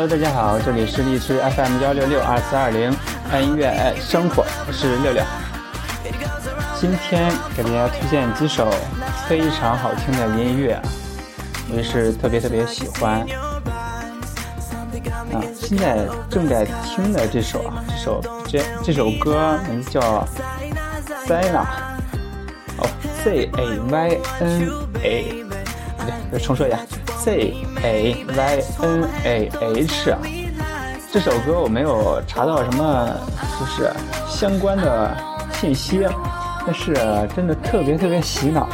Hello，大家好，这里是荔枝 FM 幺六六二四二零，爱音乐爱生活，我是六六。今天给大家推荐几首非常好听的音乐，我也是特别特别喜欢。啊，现在正在听的这首啊，这首这这首歌名字叫《塞纳》，哦，C A Y N A，不对，重说一下。C A Y N A H 啊，这首歌我没有查到什么就是相关的信息，但是真的特别特别洗脑。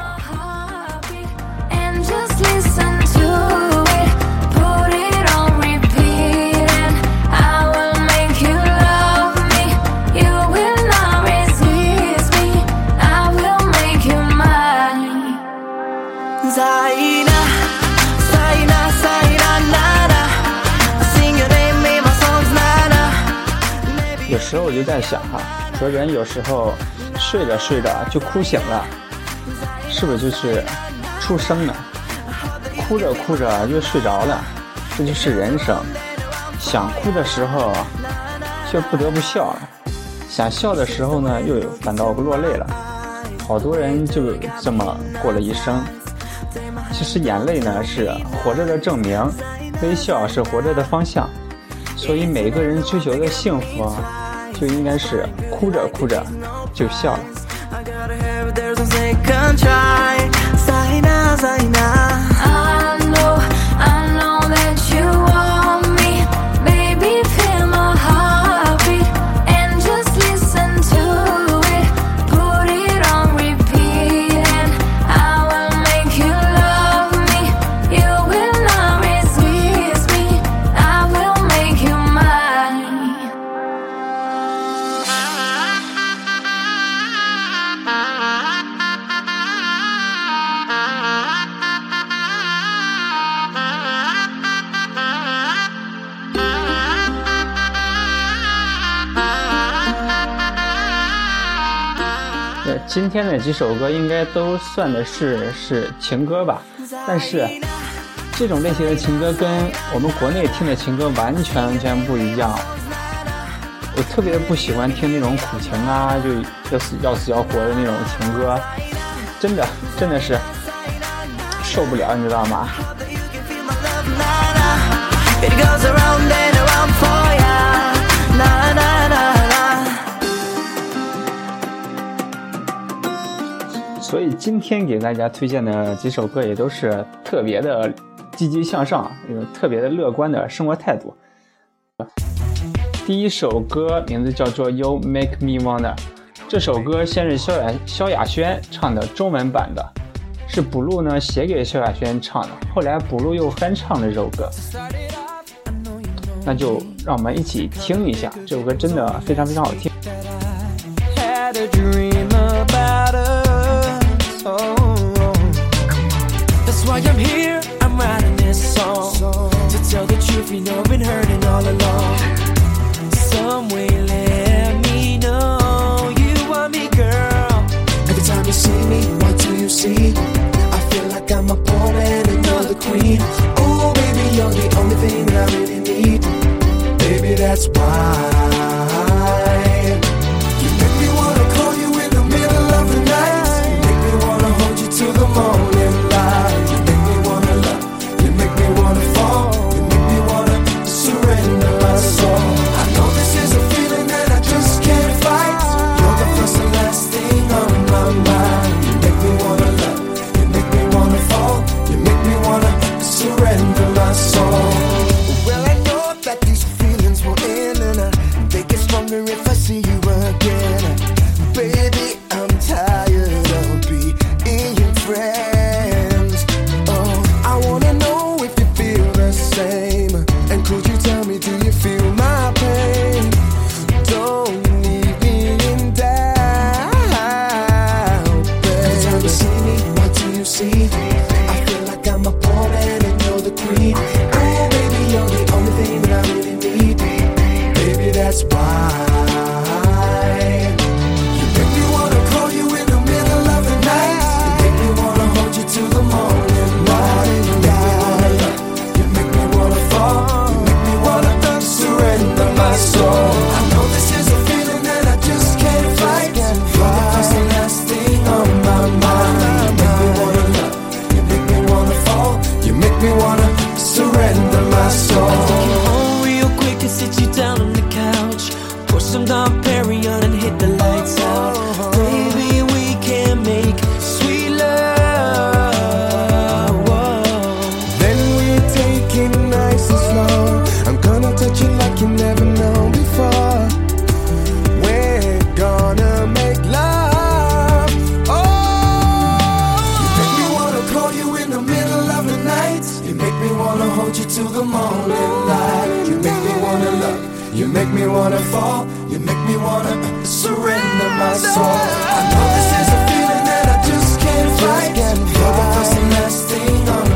有时候我就在想哈，说人有时候睡着睡着就哭醒了，是不是就是出生了？哭着哭着又睡着了，这就是人生。想哭的时候却不得不笑了，想笑的时候呢又反倒落泪了。好多人就这么过了一生。其实眼泪呢是活着的证明，微笑是活着的方向。所以每个人追求的幸福，就应该是哭着哭着就笑了。今天的几首歌应该都算的是是情歌吧，但是这种类型的情歌跟我们国内听的情歌完全完全不一样。我特别不喜欢听那种苦情啊，就要死要死要活的那种情歌，真的真的是受不了，你知道吗？所以今天给大家推荐的几首歌也都是特别的积极向上，有特别的乐观的生活态度。第一首歌名字叫做《You Make Me Wanna》，这首歌先是萧亚萧亚轩唱的中文版的，是补录呢写给萧亚轩唱的，后来补录又翻唱了这首歌。那就让我们一起听一下，这首歌真的非常非常好听。You know I've been hurting carry on the couch, pour some Dom Perignon and hit the lights out. Baby, we can make sweet love. Then we take it nice and slow. I'm gonna touch you like you never known before. We're gonna make love. Oh, you make me wanna call you in the middle of the night. You make me wanna hold you till the morning light. You make me wanna fall. You make me wanna surrender my soul. I know this is a feeling that I just can't fight. You're the and last thing on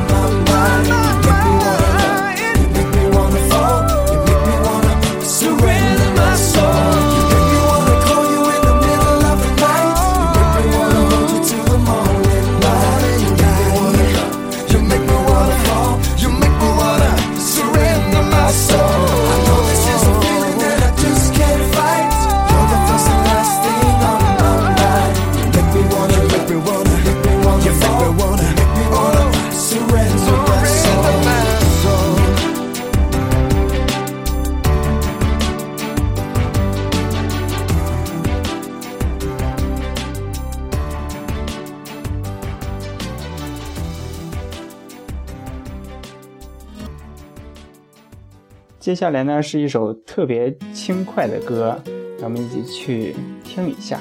接下来呢是一首特别轻快的歌，让我们一起去听一下。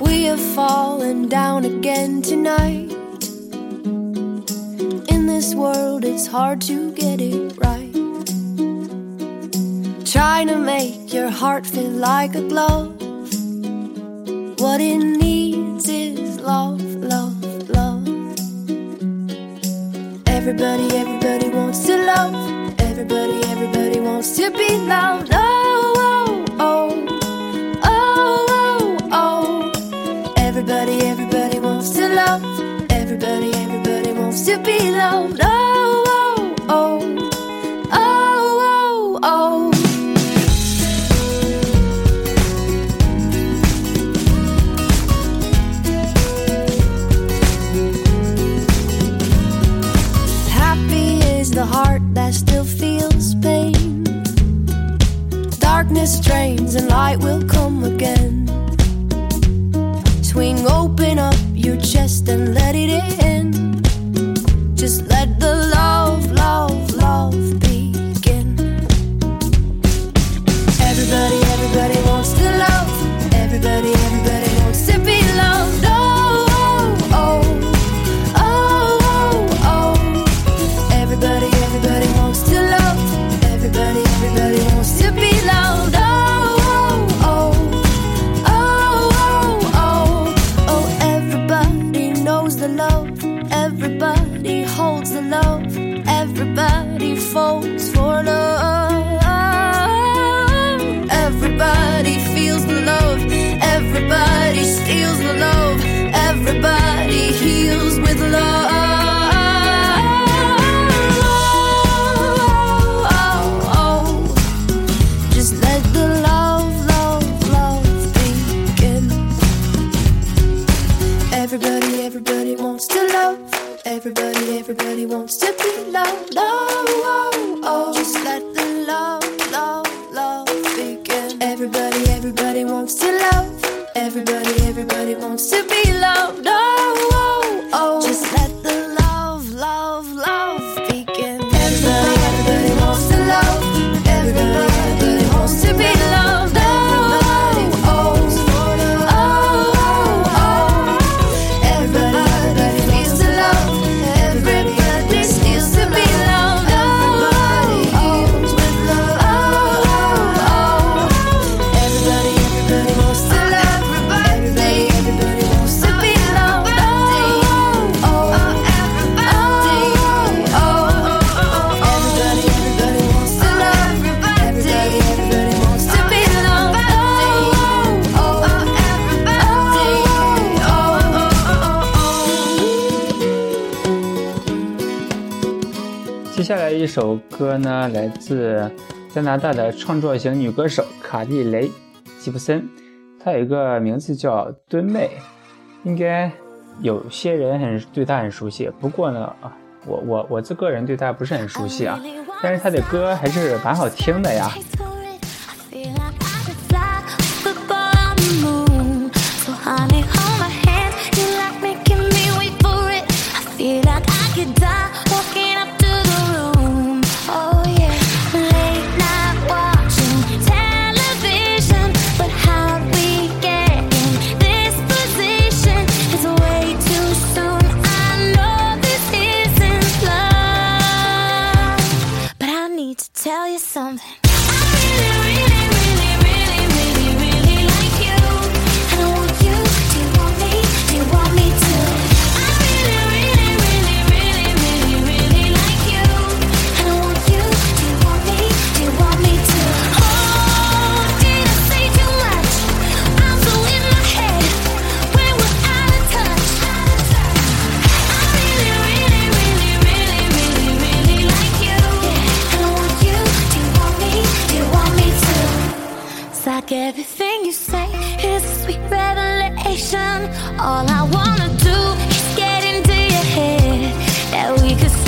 We have fallen down again tonight. In this world, it's hard to get it right. Trying to make your heart feel like a glove. What it needs is love, Everybody, everybody wants to love. Everybody, everybody wants to be loved. Oh, oh, oh. Oh, oh, oh. Everybody, everybody wants to love. Everybody, everybody wants to be loved. Oh, Drains and light will come again. Swing open up your chest and let loved. 首歌呢，来自加拿大的创作型女歌手卡蒂雷·吉普森，她有一个名字叫敦妹，应该有些人很对她很熟悉。不过呢，啊，我我我自个人对她不是很熟悉啊，但是她的歌还是蛮好听的呀。you say is a sweet revelation. All I wanna do is get into your head that we could.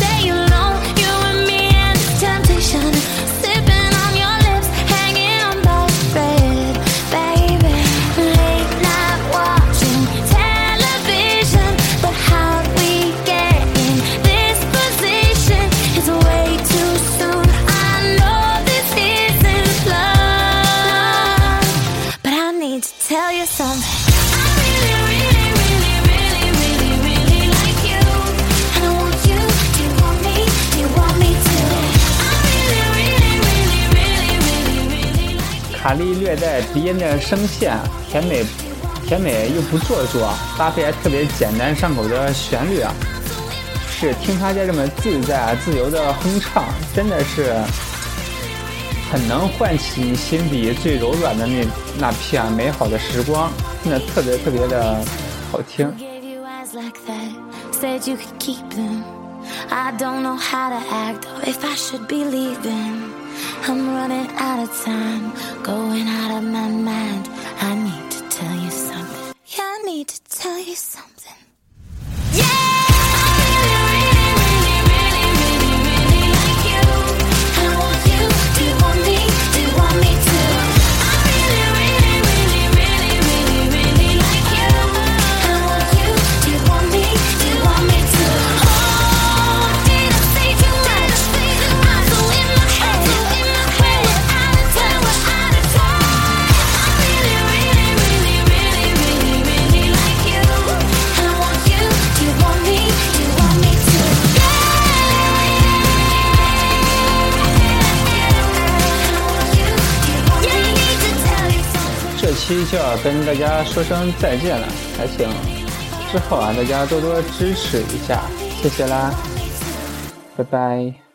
利略带鼻音的声线，甜美甜美又不做作，搭配还特别简单上口的旋律啊，是听他家这么自在自由的哼唱，真的是很能唤起你心底最柔软的那那片美好的时光，真的特别特别的好听。I'm running out of time, going out of my mind. I need to tell you something. Yeah, I need to tell you something. 期就要跟大家说声再见了，还请之后啊，大家多多支持一下，谢谢啦。拜拜。